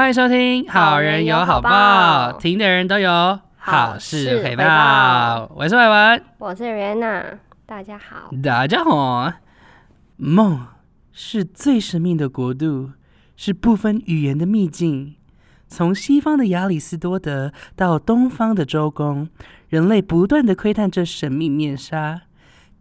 欢迎收听《好人有好报》，听的人都有好事回报。我是伟文，我是 Rihanna，大家好，大家好。梦是最神秘的国度，是不分语言的秘境。从西方的亚里士多德到东方的周公，人类不断的窥探这神秘面纱。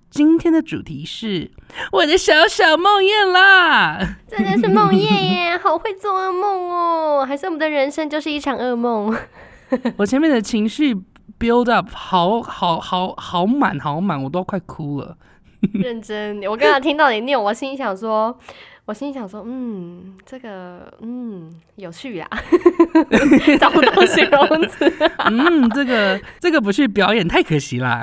今天的主题是我的小小梦魇啦，真的是梦魇耶，好会做噩梦哦，还是我们的人生就是一场噩梦？我前面的情绪 build up 好好好好满好满，我都快哭了。认真，我刚刚听到你念，我心里想说。我心想说，嗯，这个，嗯，有趣呀，找不到形容词。嗯，这个，这个不去表演太可惜啦。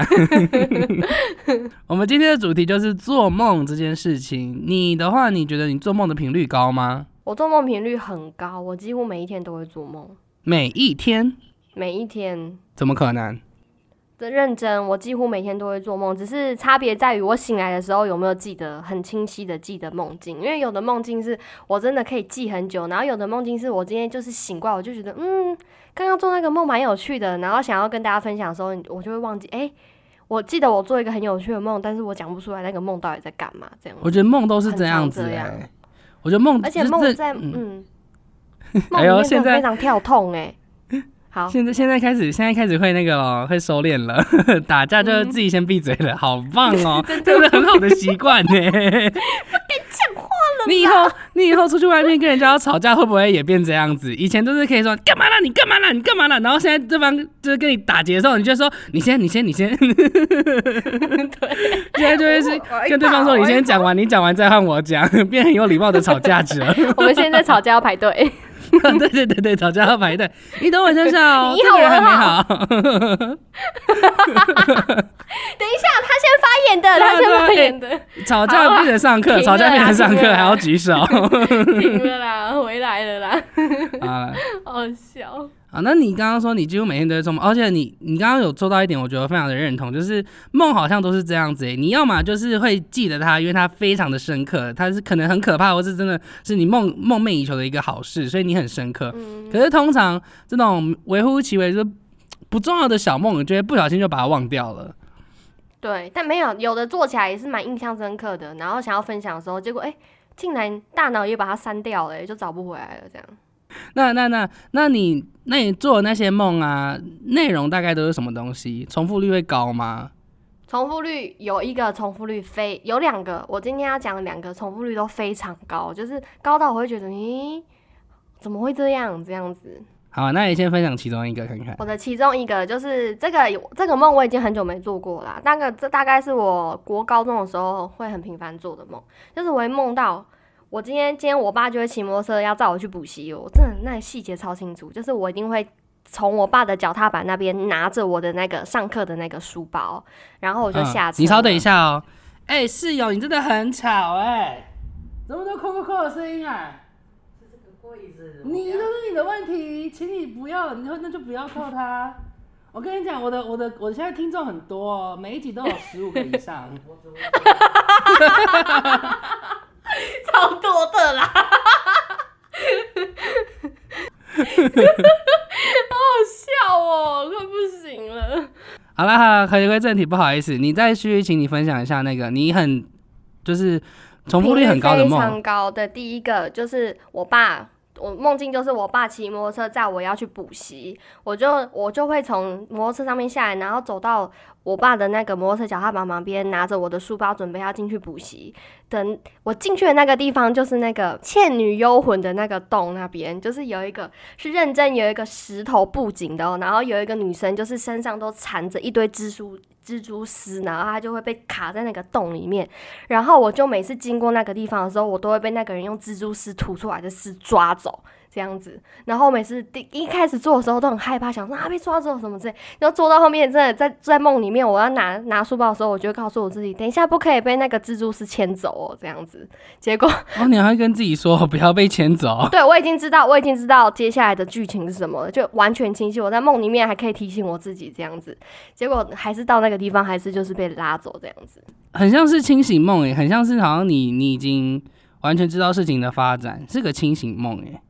我们今天的主题就是做梦这件事情。你的话，你觉得你做梦的频率高吗？我做梦频率很高，我几乎每一天都会做梦。每一天？每一天？怎么可能？的认真，我几乎每天都会做梦，只是差别在于我醒来的时候有没有记得很清晰的记得梦境。因为有的梦境是我真的可以记很久，然后有的梦境是我今天就是醒过来，我就觉得嗯，刚刚做那个梦蛮有趣的，然后想要跟大家分享的时候，我就会忘记。哎，我记得我做一个很有趣的梦，但是我讲不出来那个梦到底在干嘛。这样，我觉得梦都是这样子。我觉得梦，而且梦在嗯，梦里面是非常跳痛哎。好，现在现在开始，现在开始会那个了，会收敛了。打架就自己先闭嘴了，好棒哦，真的很好的习惯呢。不敢讲话了。你以后你以后出去外面跟人家要吵架，会不会也变这样子？以前都是可以说干嘛啦，你干嘛啦，你干嘛啦？然后现在对方就是跟你打劫的时候，你就说你先，你先，你先。对，现在就会是跟对方说你先讲完，你讲完再换我讲，变很有礼貌的吵架者。我们现在吵架要排队。对对对对，吵架要排队。你等我一下，你好，我好。等一下，他先发言的，他先发言的。吵架变成上课，吵架变成上课，还要举手。停了啦，回来了啦。啊，好笑。啊，那你刚刚说你几乎每天都在做梦，而且你你刚刚有做到一点，我觉得非常的认同，就是梦好像都是这样子诶，你要么就是会记得它，因为它非常的深刻，它是可能很可怕，或是真的是你梦梦寐以求的一个好事，所以你很深刻。可是通常这种微乎其微、就是不重要的小梦，你就会不小心就把它忘掉了。对，但没有有的做起来也是蛮印象深刻的，然后想要分享的时候，结果哎，竟然大脑也把它删掉了，就找不回来了，这样。那那那那你那你做的那些梦啊，内容大概都是什么东西？重复率会高吗？重复率有一个重复率非有两个，我今天要讲两个重复率都非常高，就是高到我会觉得，咦，怎么会这样这样子？好，那你先分享其中一个看看。我的其中一个就是这个这个梦我已经很久没做过了，那个这大概是我国高中的时候会很频繁做的梦，就是我会梦到。我今天今天我爸就会骑摩托车要载我去补习，我真的那细节超清楚，就是我一定会从我爸的脚踏板那边拿着我的那个上课的那个书包，然后我就下车。你稍等一下哦，哎，室友，你真的很吵哎，怎么都扣扣扣的声音啊？是这个柜子，你都是你的问题，请你不要，你那就不要扣他。我跟你讲，我的我的我现在听众很多，哦，每一集都有十五个以上。超多的啦，好好笑哦，快不行了。好了，好，回归正题，不好意思，你再续，请你分享一下那个你很就是重复率很高的梦。非常高的第一个就是我爸。我梦境就是我爸骑摩托车载我要去补习，我就我就会从摩托车上面下来，然后走到我爸的那个摩托车脚踏板旁边，拿着我的书包准备要进去补习。等我进去的那个地方，就是那个《倩女幽魂》的那个洞那边，就是有一个是认真有一个石头布景的，然后有一个女生就是身上都缠着一堆蜘蛛。蜘蛛丝，然后它就会被卡在那个洞里面，然后我就每次经过那个地方的时候，我都会被那个人用蜘蛛丝吐出来的丝抓走。这样子，然后每次第一开始做的时候都很害怕，想说啊被抓走什么之类。然后做到后面，真的在在梦里面，我要拿拿书包的时候，我就告诉我自己，等一下不可以被那个蜘蛛丝牵走哦，这样子。结果哦，你还跟自己说不要被牵走？对，我已经知道，我已经知道接下来的剧情是什么了，就完全清晰。我在梦里面还可以提醒我自己这样子，结果还是到那个地方，还是就是被拉走这样子。很像是清醒梦诶，很像是好像你你已经完全知道事情的发展，是个清醒梦诶。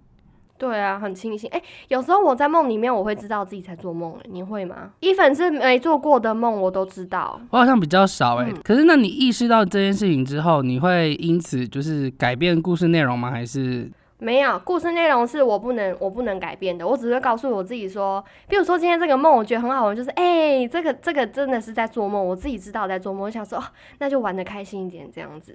对啊，很清醒。哎、有时候我在梦里面，我会知道自己在做梦，哎，你会吗？一粉是没做过的梦，我都知道。我好像比较少哎、嗯可是那你意识到这件事情之后，你会因此就是改变故事内容吗？还是没有，故事内容是我不能我不能改变的，我只会告诉我自己说，比如说今天这个梦我觉得很好玩，就是哎、这个这个真的是在做梦，我自己知道在做梦，我想说、哦，那就玩的开心一点这样子，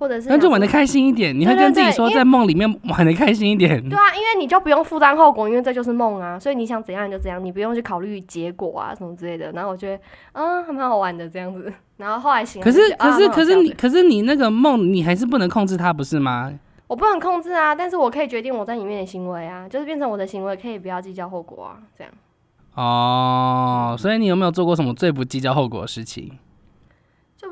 或者是那就玩的开心一点？你会跟自己说在梦里面玩的开心一点？对啊，因为你就不用负担后果，因为这就是梦啊，所以你想怎样你就怎样，你不用去考虑结果啊什么之类的。然后我觉得，嗯，还蛮好玩的这样子。然后后来醒可是可是可是你可是你那个梦，你还是不能控制它，不是吗？我不能控制啊，但是我可以决定我在里面的行为啊，就是变成我的行为可以不要计较后果啊，这样。哦，所以你有没有做过什么最不计较后果的事情？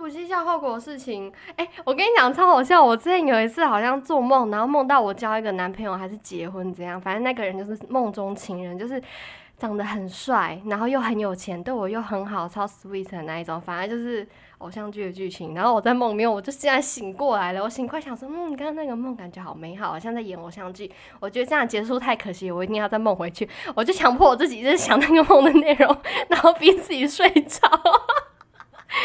不计较后果的事情，哎、我跟你讲超好笑。我之前有一次好像做梦，然后梦到我交一个男朋友还是结婚这样，反正那个人就是梦中情人，就是长得很帅，然后又很有钱，对我又很好，超 sweet 的那一种，反正就是偶像剧的剧情。然后我在梦里面，我就现在醒过来了，我醒过来想说，嗯，刚刚那个梦感觉好美好，好像在演偶像剧。我觉得这样结束太可惜，我一定要再梦回去。我就强迫我自己，就是想那个梦的内容，然后逼自己睡着。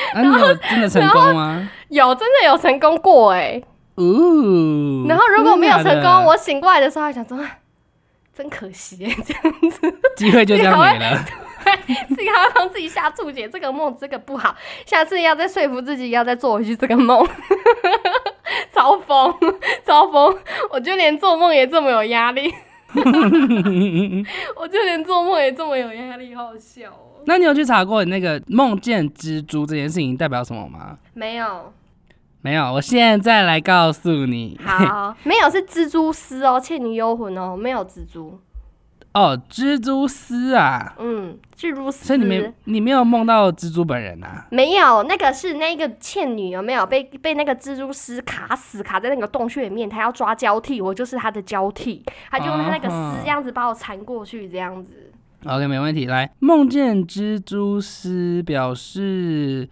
啊，你有真的成功吗？有真的有成功过哎、哦，然后如果没有成功，我醒过来的时候还想说，啊真可惜耶，这样子机会就这样没了。自己还要帮自己下注解，这个梦这个不好，下次要再说服自己，要再做回去这个梦。超疯，超疯！我就连做梦也这么有压力，我就连做梦也这么有压力，好好笑哦。那你有去查过你那个梦见蜘蛛这件事情代表什么吗？没有，没有，我现在来告诉你。好，没有是蜘蛛丝哦，《倩女幽魂》哦，没有蜘蛛，哦，蜘蛛丝啊，嗯，蜘蛛丝。所以你没你没有梦到蜘蛛本人啊？没有，那个是那个倩女有没有被被那个蜘蛛丝卡死，卡在那个洞穴里面，她要抓交替，我就是她的交替，她就用她那个丝这样子把我缠过去，这样子。OK，没问题。来，梦见蜘蛛丝表示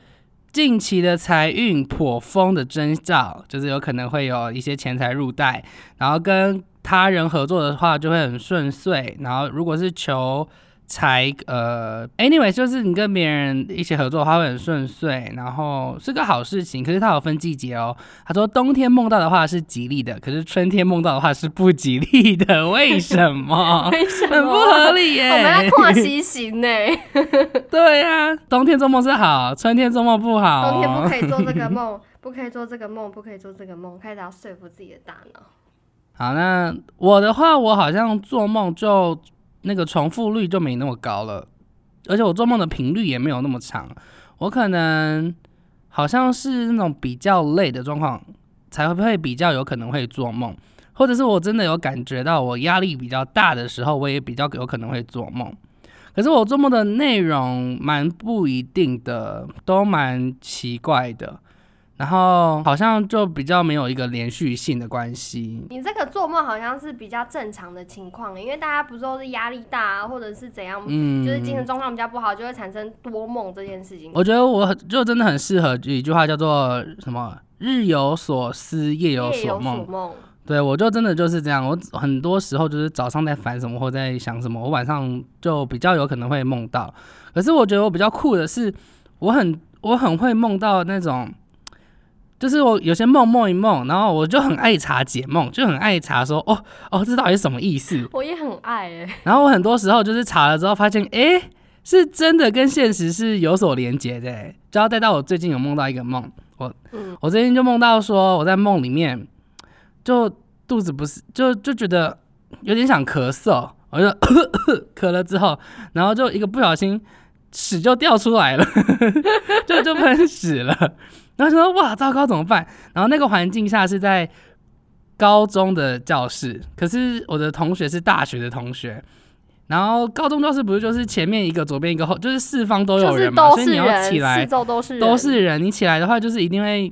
近期的财运颇丰的征兆，就是有可能会有一些钱财入袋，然后跟他人合作的话就会很顺遂。然后如果是求财，呃，anyway，就是你跟别人一起合作的话会很顺遂，然后是个好事情。可是它有分季节哦。他说冬天梦到的话是吉利的，可是春天梦到的话是不吉利的。为什么？为什么？很不合理耶！我们要跨西行呢，对呀、冬天做梦是好，春天做梦不好、哦。冬天不可以做这个梦，不可以做这个梦，不可以做这个梦，开始要说服自己的大脑。好，那我的话，我好像做梦就那个重复率就没那么高了，而且我做梦的频率也没有那么长。我可能好像是那种比较累的状况，才会比较有可能会做梦，或者是我真的有感觉到我压力比较大的时候，我也比较有可能会做梦。可是我做梦的内容蛮不一定的，都蛮奇怪的，然后好像就比较没有一个连续性的关系。你这个做梦好像是比较正常的情况，因为大家不是都是压力大啊，或者是怎样，嗯，就是精神状况比较不好，就会产生多梦这件事情。我觉得我很就真的很适合一句话叫做什么“日有所思，夜有所梦所”。梦，对我就真的就是这样，我很多时候就是早上在烦什么或在想什么，我晚上就比较有可能会梦到。可是我觉得我比较酷的是，我很我很会梦到那种。就是我有些梦梦一梦，然后我就很爱查解梦，就很爱查说哦哦，这到底是什么意思？我也很爱哎、然后我很多时候就是查了之后发现，诶，是真的跟现实是有所连结的诶，就要带到我最近有梦到一个梦，我、嗯。我最近就梦到说我在梦里面就肚子不是就就觉得有点想咳嗽，我就 咳了之后，然后就一个不小心屎就掉出来了，就就喷屎了，然后就说哇糟糕怎么办？然后那个环境下是在高中的教室，可是我的同学是大学的同学。然后高中教室不是就是前面一个，左边一个后，就是四方都有就是人嘛，都所以你要起来四周都是人都是人，你起来的话就是一定会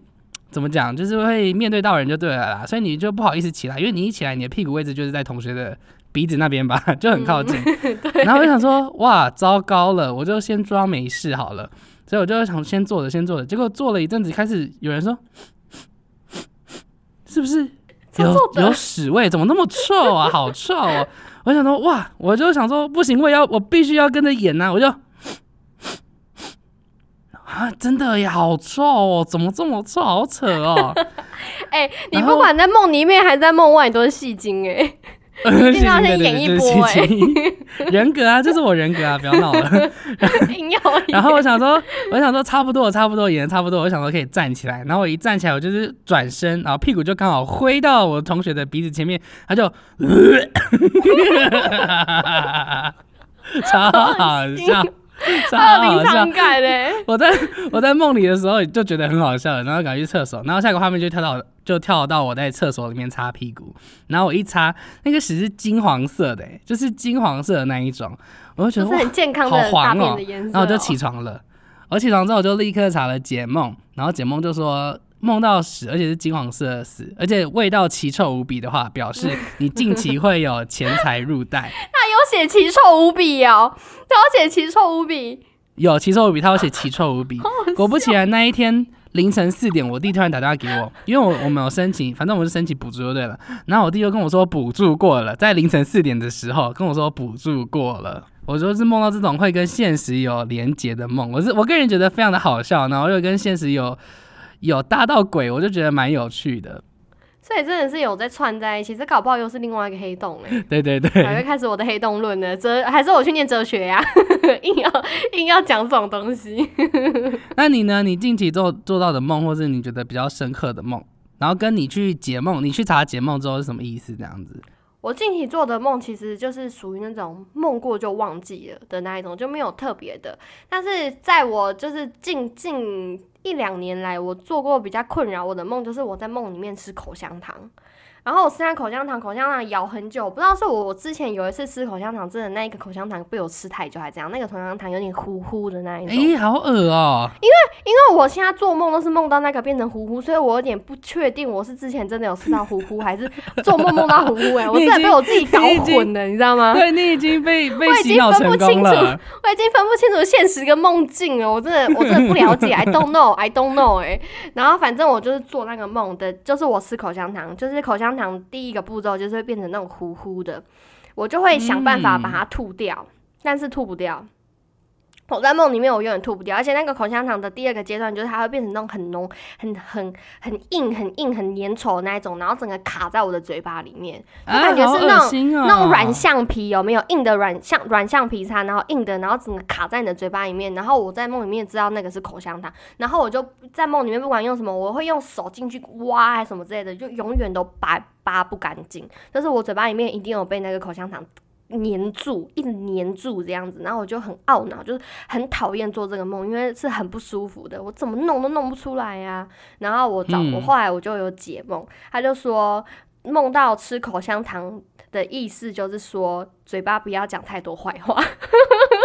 怎么讲，就是会面对到人就对了啦，所以你就不好意思起来，因为你一起来，你的屁股位置就是在同学的鼻子那边吧，就很靠近。然后我就想说，哇，糟糕了，我就先装没事好了，所以我就想先坐着，先坐着。结果坐了一阵子，开始有人说，是不是有有屎味，怎么那么臭啊？好臭啊！我想说，哇，我就想说，不行，我要，我必须要跟着演呐、我就啊，真的呀，好臭哦，怎么这么臭？好扯哦！哎、你不管在梦里面还是在梦外，你都是戏精哎、一定要先演一波欸 人格啊，这是我人格啊，不要闹了。然后我想说，我想说差不多，我差不多演的差不多，我想说可以站起来。然后我一站起来，我就是转身，然后屁股就刚好挥到我同学的鼻子前面，他就，超好笑，超好临好笑场。感嘞，我在我在梦里的时候就觉得很好笑，然后赶去厕所，然后下个画面就跳到就跳到我在厕所里面擦屁股，然后我一擦，那个屎是金黄色的、欸，就是金黄色的那一种，我就觉得很健康好的大黄哦便的颜色、然后我就起。床了。我起床之后，我就立刻查了解梦，然后解梦就说梦到屎，而且是金黄色的屎，而且味道奇臭无比的话，表示 你近期会有钱财入袋。他有写奇臭无比哦，他有写奇臭无比，有奇臭无比，他有写奇臭无比。果不其然，那一天凌晨四点，我弟突然打电话给我，因为我我们有申请，反正我是申请补助就对了。然后我弟就跟我说补助过了，在凌晨四点的时候跟我说补助过了。我就是梦到这种会跟现实有连结的梦，我是我个人觉得非常的好笑，然后又跟现实有有搭到鬼，我就觉得蛮有趣的。所以真的是有在串在一起，这搞不好又是另外一个黑洞哎。对对还对，会开始我的黑洞论呢？哲还是我去念哲学呀、硬要硬要讲这种东西。那你呢？你近期做做到的梦，或是你觉得比较深刻的梦，然后跟你去解梦，你去查解梦之后是什么意思？这样子。我近期做的梦其实就是属于那种梦过就忘记了的那一种，就没有特别的。但是在我就是近近一两年来，我做过比较困扰我的梦，就是我在梦里面吃口香糖。然后我吃那口香糖，口香糖咬很久，不知道是我我之前有一次吃口香糖，真的那一个口香糖被我吃太久还这样，那个口香糖有点糊糊的那一种。哎、好恶哦、因为因为我现在做梦都是梦到那个变成糊糊，所以我有点不确定我是之前真的有吃到糊糊，还是 做梦梦到糊糊。哎，我真的被我自己搞混了，你知道吗？对你已经被被我已经分不清楚。我已经分不清楚现实跟梦境了，我真的我真的不了解，I don't know，I don't know 哎、然后反正我就是做那个梦的，就是我吃口香糖，就是口香糖第一个步骤就是会变成那种糊糊的，我就会想办法把它吐掉，但是吐不掉。我在梦里面，我永远吐不掉，而且那个口香糖的第二个阶段就是它会变成那种很浓、很很很硬、很硬、很粘稠的那一种，然后整个卡在我的嘴巴里面，我啊，感觉是那种那种软橡皮有没有硬的软橡软橡皮擦，然后硬的，然后整个卡在你的嘴巴里面，然后我在梦里面知道那个是口香糖，然后我就在梦里面不管用什么，我会用手进去挖还是什么之类的，就永远都拔拔不干净，但是我嘴巴里面一定有被那个口香糖。粘住，一直粘住这样子，然后我就很懊恼，就是很讨厌做这个梦，因为是很不舒服的，我怎么弄都弄不出来呀、然后我找、嗯。我后来我就有解梦，他就说梦到吃口香糖的意思就是说嘴巴不要讲太多坏话，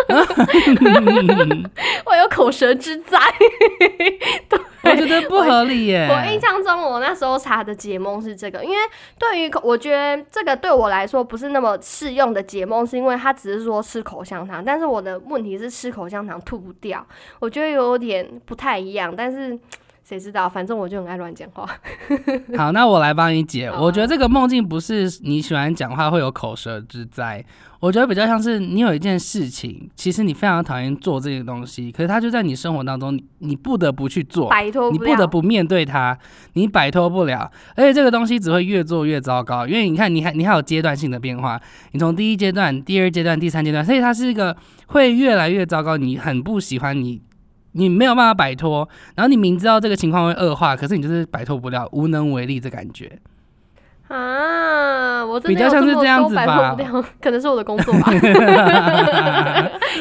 我有口舌之灾。我觉得不合理耶。我印象中，我那时候查的解梦是这个，因为对于口我觉得这个对我来说不是那么适用的解梦，是因为它只是说吃口香糖，但是我的问题是吃口香糖吐不掉，我觉得有点不太一样，但是谁知道，反正我就很爱乱讲话。好，那我来帮你解。啊我觉得这个梦境不是你喜欢讲话会有口舌之灾，我觉得比较像是你有一件事情，其实你非常讨厌做这个东西，可是它就在你生活当中，你你不得不去做。摆脱你不得不面对它，你摆脱不了，而且这个东西只会越做越糟糕，因为你看，你还你还有阶段性的变化，你从第一阶段、第二阶段、第三阶段，所以它是一个会越来越糟糕，你很不喜欢你。你没有办法摆脱，然后你明知道这个情况会恶化，可是你就是摆脱不了，无能为力这感觉。啊，我比较像是这样子吧可能是我的工作吧。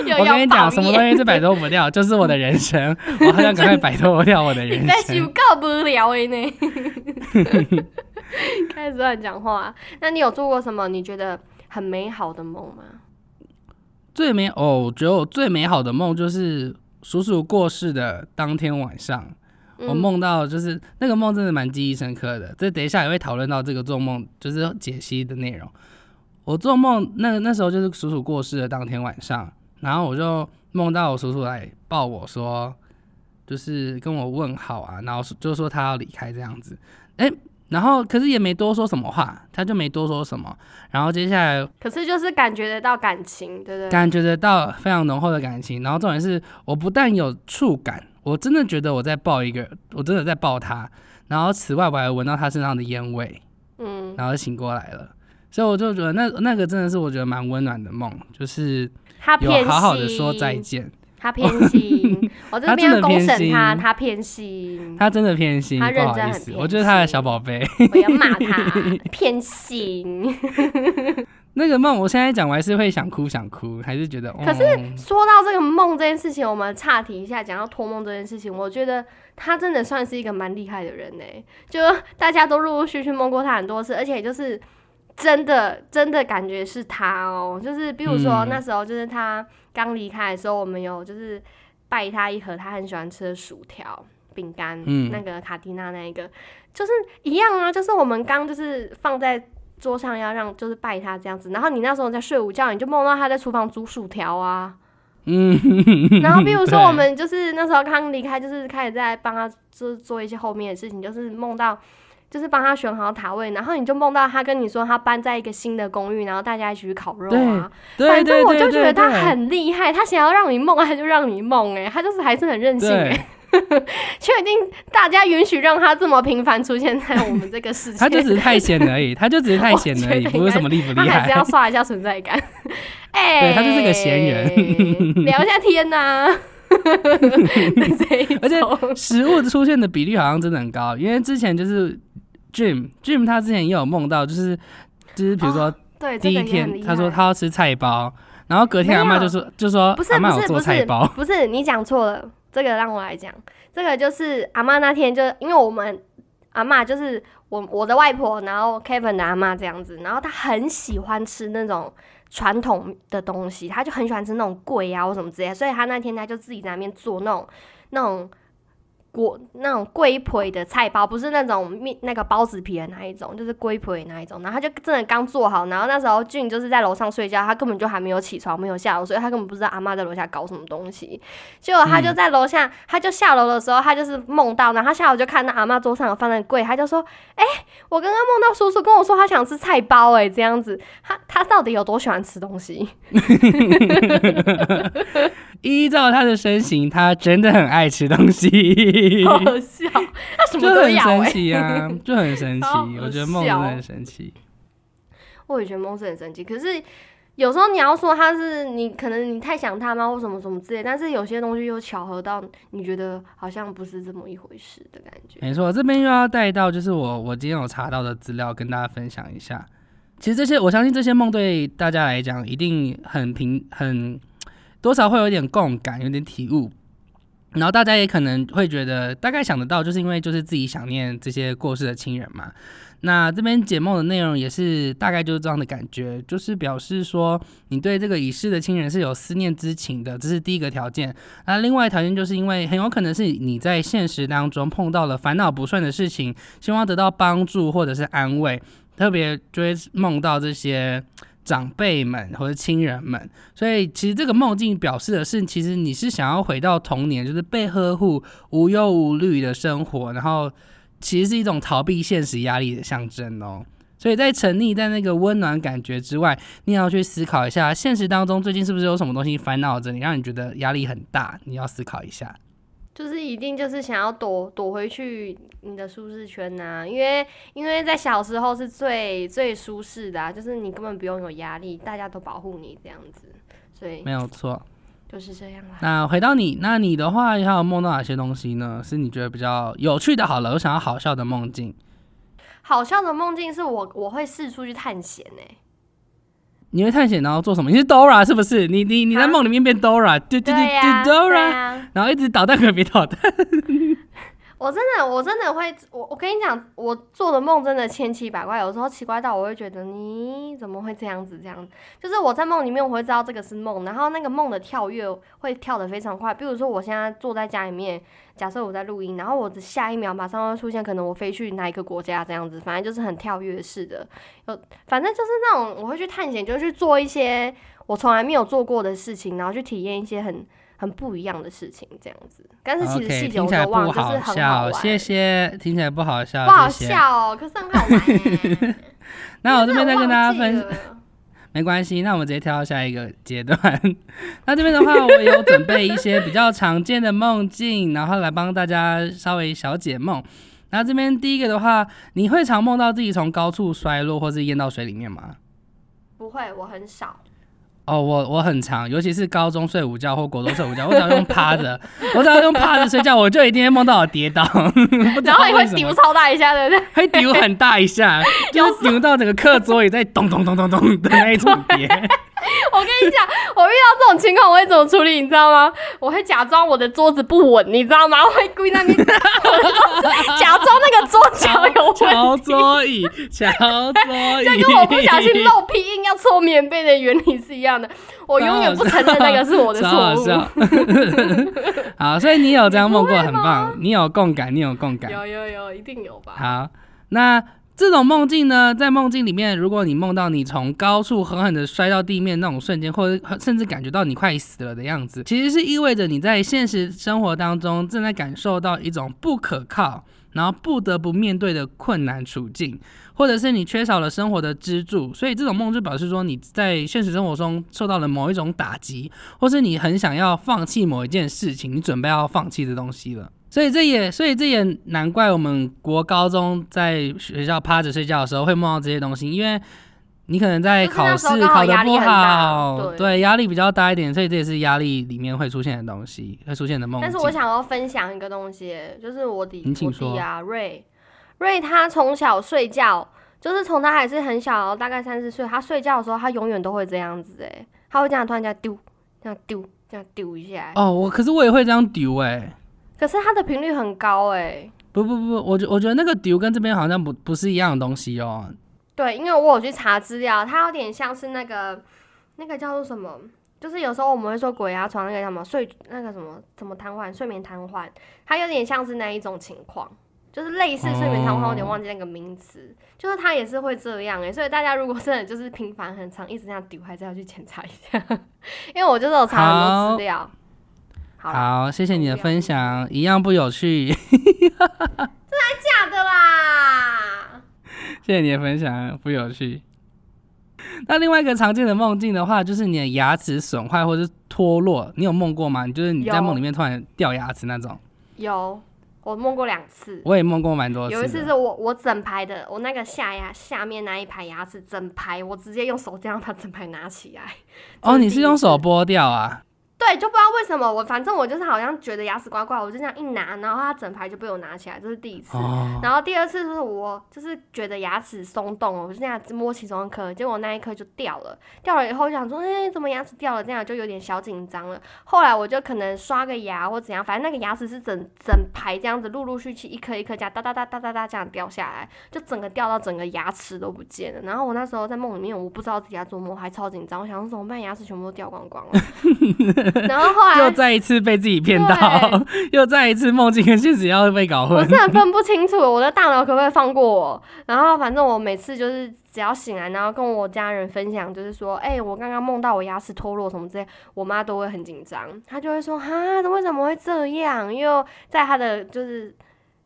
又 我跟你讲，什么怨东西是摆脱不掉，就是我的人生。我好想赶快摆脱掉我的人你在修生。够无聊的呢，开始乱讲话。那你有做过什么你觉得很美好的梦吗？最美哦，我觉得我最美好的梦就是叔叔过世的当天晚上，我嗯梦到就是那个梦真的蛮记忆深刻的。这等一下也会讨论到这个做梦就是解析的内容。我做梦那那时候就是叔叔过世的当天晚上，然后我就梦到我叔叔来抱我说，就是跟我问好啊，然后就说他要离开这样子。哎、然后可是也没多说什么话，他就没多说什么。然后接下来可是就是感觉得到感情，对不对？感觉得到非常浓厚的感情。然后重点是我不但有触感，我真的觉得我在抱一个，我真的在抱他。然后此外我还闻到他身上的烟味，嗯，然后醒过来了。所以我就觉得那那个真的是我觉得蛮温暖的梦，就是他有好好的说再见。他偏心，我这边要公审他，他偏心，他真的偏心，他认真很偏我就是他的小宝贝。我要骂他 偏心。那个梦，我现在讲我还是会想哭想哭，还是觉得。可是嗯说到这个梦这件事情，我们岔题一下，讲到托梦这件事情，我觉得他真的算是一个蛮厉害的人呢。就大家都陆陆续续梦过他很多次，而且就是真的真的感觉是他哦。就是比如说嗯那时候，就是他刚离开的时候，我们有就是拜他一盒他很喜欢吃的薯条。饼干，嗯那个卡蒂娜那一个，就是一样啊，就是我们刚就是放在桌上要让就是拜他这样子，然后你那时候在睡午觉，你就梦到他在厨房煮薯条啊，嗯，然后比如说 我们就是那时候刚离开，就是开始在帮他做做一些后面的事情，就是梦到。就是帮他选好塔位，然后你就梦到他跟你说他搬在一个新的公寓，然后大家一起去烤肉啊。对反正我就觉得他很厉害，他想要让你梦，他就让你梦，哎，他就是还是很任性，哎，对，确定大家允许让他这么频繁出现在我们这个世界，他就只是太闲而已，他就只是太闲而已，不是什么厉不厉害他还是。要刷一下存在感。哎、对他就是个闲人，聊一下天呐、而且食物出现的比例好像真的很高，因为之前就是 Jim Jim 他之前也有梦到，就是就是比如说对第一天他说他要吃菜包，然后隔天阿妈就说就说不是阿妈有做不是不是不是你讲错了，这个让我来讲，这个就是阿妈那天就因为我们阿妈就是我我的外婆，然后 Kevin 的阿妈这样子，然后她很喜欢吃那种传统的东西，她就很喜欢吃那种桂啊或什么之类的，所以他那天他就自己在那边做那种那种。果那种龟皮的菜包，不是那种面那个包子皮的那一种，就是龟皮的那一种。然后他就真的刚做好，然后那时候俊就是在楼上睡觉，他根本就还没有起床，没有下楼，所以他根本不知道阿妈在楼下搞什么东西。结果他就在楼下，他就下楼的时候，他就是梦到，然后他下楼就看到阿妈桌上有放那个柜，他就说：“哎、我刚刚梦到叔叔跟我说他想吃菜包、哎，这样子，他他到底有多喜欢吃东西？依照他的身形，他真的很爱吃东西，好好 笑，他什么就很都要、哎神奇啊，就很神奇。我觉得梦真的很神奇。我也觉得梦是很神奇，可是有时候你要说他是你，可能你太想他吗，或什么什么之类，但是有些东西又巧合到你觉得好像不是这么一回事的感觉。没错，这边又要带到就是我我今天有查到的资料，跟大家分享一下。其实这些，我相信这些梦对大家来讲一定很平很多少会有点共感，有点体悟。然后大家也可能会觉得，大概想得到，就是因为就是自己想念这些过世的亲人嘛。那这边解梦的内容也是大概就是这样的感觉，就是表示说你对这个已逝的亲人是有思念之情的，这是第一个条件。那另外条件就是因为很有可能是你在现实当中碰到了烦恼不顺的事情，希望得到帮助或者是安慰，特别追梦到这些长辈们或者亲人们。所以其实这个梦境表示的是，其实你是想要回到童年，就是被呵护、无忧无虑的生活，然后其实是一种逃避现实压力的象征哦。所以在沉溺在那个温暖感觉之外，你也要去思考一下，现实当中最近是不是有什么东西烦恼着你，让你觉得压力很大？你要思考一下。就是一定就是想要躲躲回去你的舒适圈呐、因为因为在小时候是最最舒适的啊，就是你根本不用有压力，大家都保护你这样子，所以没有错。就是这样啦。那回到你，那你的话，还有梦到哪些东西呢？是你觉得比较有趣的？好了，我想要好笑的梦境。好笑的梦境是我我会四处去探险欸呢、你会探险，然后做什么？你是 Dora 是不是？你你你在啊梦里面变 Dora，对对对呀、对对，Dora，呀、然后一直捣蛋，可别捣蛋。我真的，我真的会，我我跟你讲，我做的梦真的千奇百怪，有时候奇怪到我会觉得你怎么会这样子？这样，就是我在梦里面我会知道这个是梦，然后那个梦的跳跃会跳得非常快。比如说我现在坐在家里面，假设我在录音，然后我的下一秒马上会出现，可能我飞去哪一个国家这样子，反正就是很跳跃式的。有，反正就是那种我会去探险，就去做一些我从来没有做过的事情，然后去体验一些很。很不一样的事情，这样子。但是其实细节听起来我都忘了，不好就是很好笑，玩。谢谢。听起来不好笑，不好。笑哦，可是很好玩耶。那我这边再跟大家分真的忘记了 没关系，那我们直接跳到下一个阶段。那这边的话，我有准备一些比较常见的梦境，然后来帮大家稍微小解梦。那这边第一个的话，你会常梦到自己从高处摔落，或是淹到水里面吗？不会，我很少。哦，我我很常，尤其是高中睡午觉或国中睡午觉，我只要用趴着，我只要用趴着睡觉，我就一定会梦到我跌倒，然后你会丢超大一下的，对不对？会丢很大一下，就是丢到整个课桌也在咚咚咚咚咚的那一种跌。我跟你讲，我遇到这种情况我会怎么处理，你知道吗？我会假装我的桌子不稳，你知道吗？我会故意在那边 假装那个桌角有问敲题。桌椅，敲桌椅，这跟我不小心漏屁硬要搓棉被的原理是一样的。我永远不承认那个是我的超错误。好笑。好，所以你有这样梦过，很棒，你有共感，你有共感。有有有，一定有吧？好，那这种梦境呢，在梦境里面，如果你梦到你从高处狠狠的摔到地面那种瞬间，或者甚至感觉到你快死了的样子，其实是意味着你在现实生活当中正在感受到一种不可靠，然后不得不面对的困难处境，或者是你缺少了生活的支柱，所以这种梦就表示说你在现实生活中受到了某一种打击，或是你很想要放弃某一件事情，你准备要放弃的东西了。所以这也，所以这也难怪我们国高中在学校趴着睡觉的时候会梦到这些东西，因为你可能在考试考得不好，对对，压力比较大一点，所以这也是压力里面会出现的东西，会出现的梦。但是我想要分享一个东西，就是我弟你请我弟啊，瑞瑞他从小睡觉，就是从他还是很小，大概三四岁，他睡觉的时候，他永远都会这样子，哎，他会这样突然间丢，这样丢，这样丢一下。哦，我可是我也会这样丢哎、可是它的频率很高，哎，不不不，我觉我觉得那个丢跟这边好像不不是一样的东西哦。对，因为我有去查资料，它有点像是那个那个叫做什么，就是有时候我们会说鬼压床，那个叫什么睡那个什么怎么瘫痪，睡眠瘫痪，它有点像是那一种情况。就是类似睡眠瘫痪，我有点忘记那个名词，就是它也是会这样哎、所以大家如果真的就是频繁很长，一直这样丢，还是要去检查一下，因为我就是有查很多资料。好，好，谢谢你的分享，一样不有趣。假的啦，谢谢你的分享，不有趣。那另外一个常见的梦境的话，就是你的牙齿损坏或是脱落，你有梦过吗？你就是你在有梦里面突然掉牙齿那种。有我梦过两次。我也梦过蛮多次。有一次是我我整排的，我那个下牙下面那一排牙齿整排，我直接用手这样把整排拿起来。哦，你是用手次剥掉啊？对，就不知道为什么我反正我就是好像觉得牙齿怪怪，我就这样一拿，然后它整排就被我拿起来，这是第一次。哦，然后第二次就是我就是觉得牙齿松动了，我就这样摸其中一颗，结果那一颗就掉了。掉了以后我想说，哎、怎么牙齿掉了？这样就有点小紧张了。后来我就可能刷个牙或怎样，反正那个牙齿是整整排这样子，陆陆续续一颗一颗这样哒哒哒哒哒哒这样掉下来，就整个掉到整个牙齿都不见了。然后我那时候在梦里面，我不知道自己在做梦，还超紧张，我想说怎么办？牙齿全部都掉光光了。然后后来又再一次被自己骗到，又再一次梦境跟现实要被搞混我混。真的分不清楚我的大脑可不可以放过我。然后反正我每次就是只要醒来，然后跟我家人分享，就是说，哎、我刚刚梦到我牙齿脱落什么之类，我妈都会很紧张，她就会说，哈，为什么会这样？因为在她的就是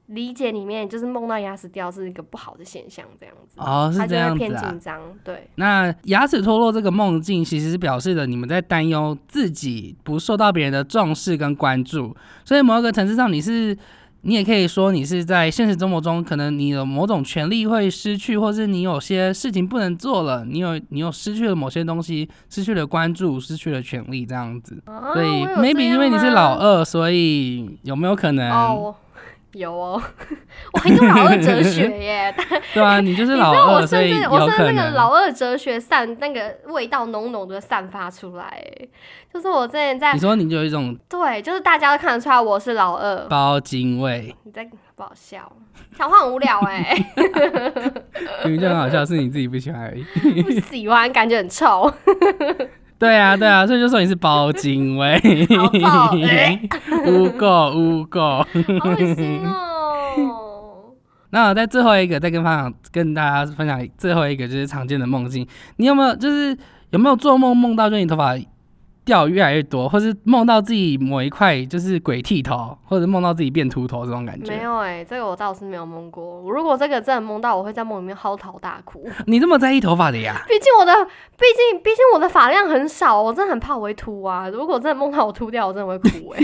理解里面，就是梦到牙齿掉是一个不好的现象，这样子。哦，是这样子啊偏紧。张，对，那牙齿脱落这个梦境，其实是表示着你们在担忧自己不受到别人的重视跟关注，所以某一个层次上，你是，你也可以说你是在现实生活中，可能你有某种权利会失去，或是你有些事情不能做了，你有你有失去了某些东西，失去了关注，失去了权利这样子。啊所以 maybe 因为你是老二，所以有没有可能？有哦，我很有老二哲学耶，对啊，你就是你知老二，道我所以有甚至我甚。至那个老二哲学散那个味道浓浓的散发出来，哎就是我之前在你说你就有一种对，就是大家都看得出来我是老二，包金味，你在不好笑，讲话很无聊哎，明明就很好笑，是你自己不喜欢而已。不喜欢，感觉很臭，对啊，对啊，所以就说你是包金味，好臭，哎污垢污垢。好恶心哦。那我在最后一个再跟分享，跟大家分享最后一个就是常见的梦境。你有没有就是有没有做梦梦到就你头发掉越来越多，或是梦到自己某一块就是鬼剃头，或者梦到自己变秃头这种感觉。没有哎、这个我倒是没有梦过。如果这个真的梦到，我会在梦里面嚎啕大哭。你这么在意头发的呀？毕竟我的，毕竟毕竟我的发量很少，我真的很怕我会秃啊。如果真的梦到我秃掉，我真的会哭哎、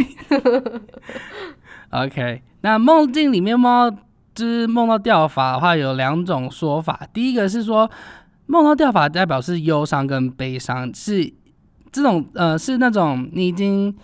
OK，那梦境里面梦到就是梦到掉发的话，有两种说法。第一个是说梦到掉发代表是忧伤跟悲伤，是这种呃是那种你已经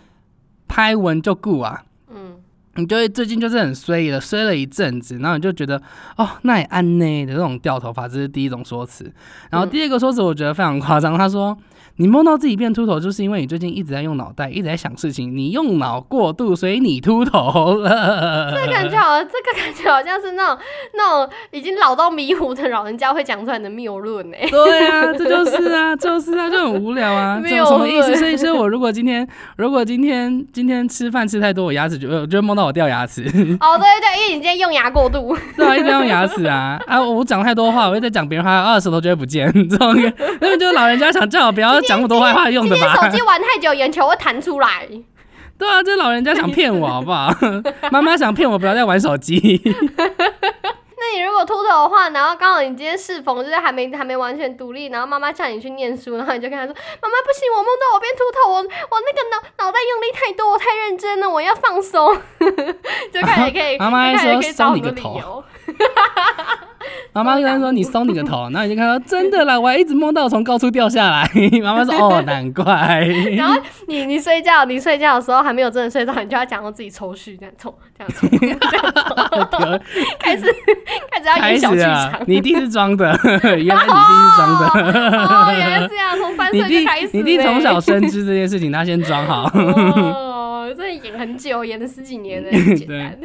拍完就顾啊，嗯，你就会最近就是很衰了，衰了一阵子，然后你就觉得哦，那也安呢的这种掉头发，这是第一种说辞。然后第二个说辞我觉得非常夸张，他说你梦到自己变秃头，就是因为你最近一直在用脑袋，一直在想事情，你用脑过度，所以你秃头了。这感觉好，这个感觉好像是那种那种已经老到迷糊的老人家会讲出来的谬论哎。对啊，这就是啊，就是啊，就很无聊啊，没有有什么意思？所以，所以我如果今天如果今天今天吃饭吃太多，我牙齿就我就会梦到我掉牙齿。哦，对对对，因为你今天用牙过度，对啊，一直用牙齿啊啊！我讲太多话，我会再讲别人话，啊，舌头就会不见。这种，那个就是老人家想叫我不要讲那么多坏话用今的吧？天手机玩太久，眼球会弹出来。对啊，这老人家想骗我，好不好？妈妈想骗我不要再玩手机。那你如果秃头的话，然后刚好你今天适逢就是还没还没完全独立，然后妈妈叫你去念书，然后你就跟他说：“妈妈不行，我梦到我变秃头，我我那个脑脑袋用力太多，我太认真了，我要放松。” 就看你可以，妈妈说可以找你个头 妈妈跟他说：“你松你个头。”然后你就看到真的啦，我还一直梦到我从高处掉下来。妈妈说：“哦，难怪。”然后你你睡觉，你睡觉的时候还没有真的睡着，你就要假装自己抽蓄，这样抽，这样抽，这样抽，开始开始要开演小剧场，。你一定是装的，原来你弟是装的。哦，原来是这样，从三你弟岁就开始。你弟从小深知这件事情，他先装好。哦，真的演很久，演了十几年的，很简单。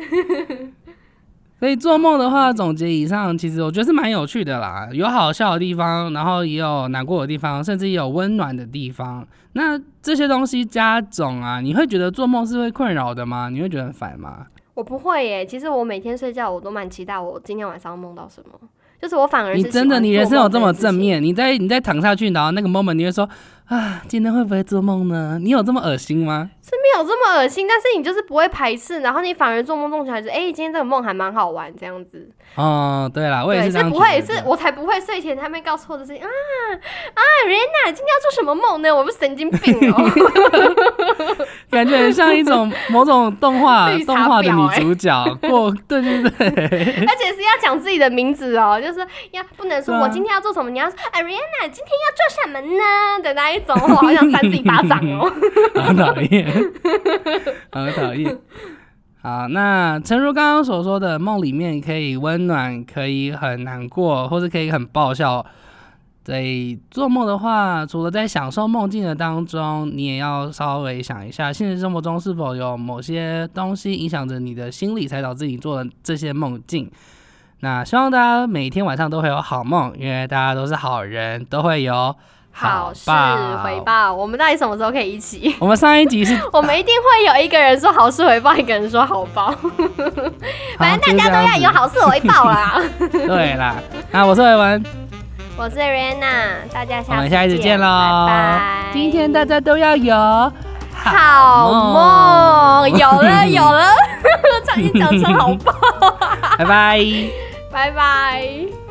所以做梦的话，总结以上，其实我觉得是蛮有趣的啦，有好笑的地方，然后也有难过的地方，甚至也有温暖的地方。那这些东西加总啊，你会觉得做梦是会困扰的吗？你会觉得很烦吗？我不会耶，其实我每天睡觉，我都蛮期待我今天晚上要梦到什么。就是我反而是你真的，你人生有这么？正面？你在你在躺下去，然后那个 moment 你会说啊，今天会不会做梦呢？你有这么恶心吗？是没有这么恶心，但是你就是不会排斥，然后你反而做梦做起来是，哎、今天这个梦还蛮好玩这样子。哦，对啦，我也，是这样不会，是我才不会睡前他们告诉我的事情啊啊，Rena 今天要做什么梦呢？我不是神经病哦。感觉很像一种某种动画 动画的女主角过，对对对，而且是要讲自己的名字哦，就是要不能说我今天要做什么，你要说啊 Rihanna 今天要做什么呢的一种，我好想扇自己巴掌哦。好讨厌，好讨厌。好，那诚如刚刚所说的，梦里面可以温暖，可以很难过，或是可以很爆笑。对，做梦的话，除了在享受梦境的当中，你也要稍微想一下，现实生活中是否有某些东西影响着你的心理，才导致你做了这些梦境。那希望大家每天晚上都会有好梦，因为大家都是好人，都会有好事回。报，我们到底什么时候可以一起？我们上一集是 我们一定会有一个人说好事回报，一个人说好报，反正大家都要有。好事回报啦。对啦，那我是伟文，我是 Rihanna，大家下次我们下一次见喽拜拜。今天大家都要有好梦，有了有了，差点讲成好报，拜拜。拜拜。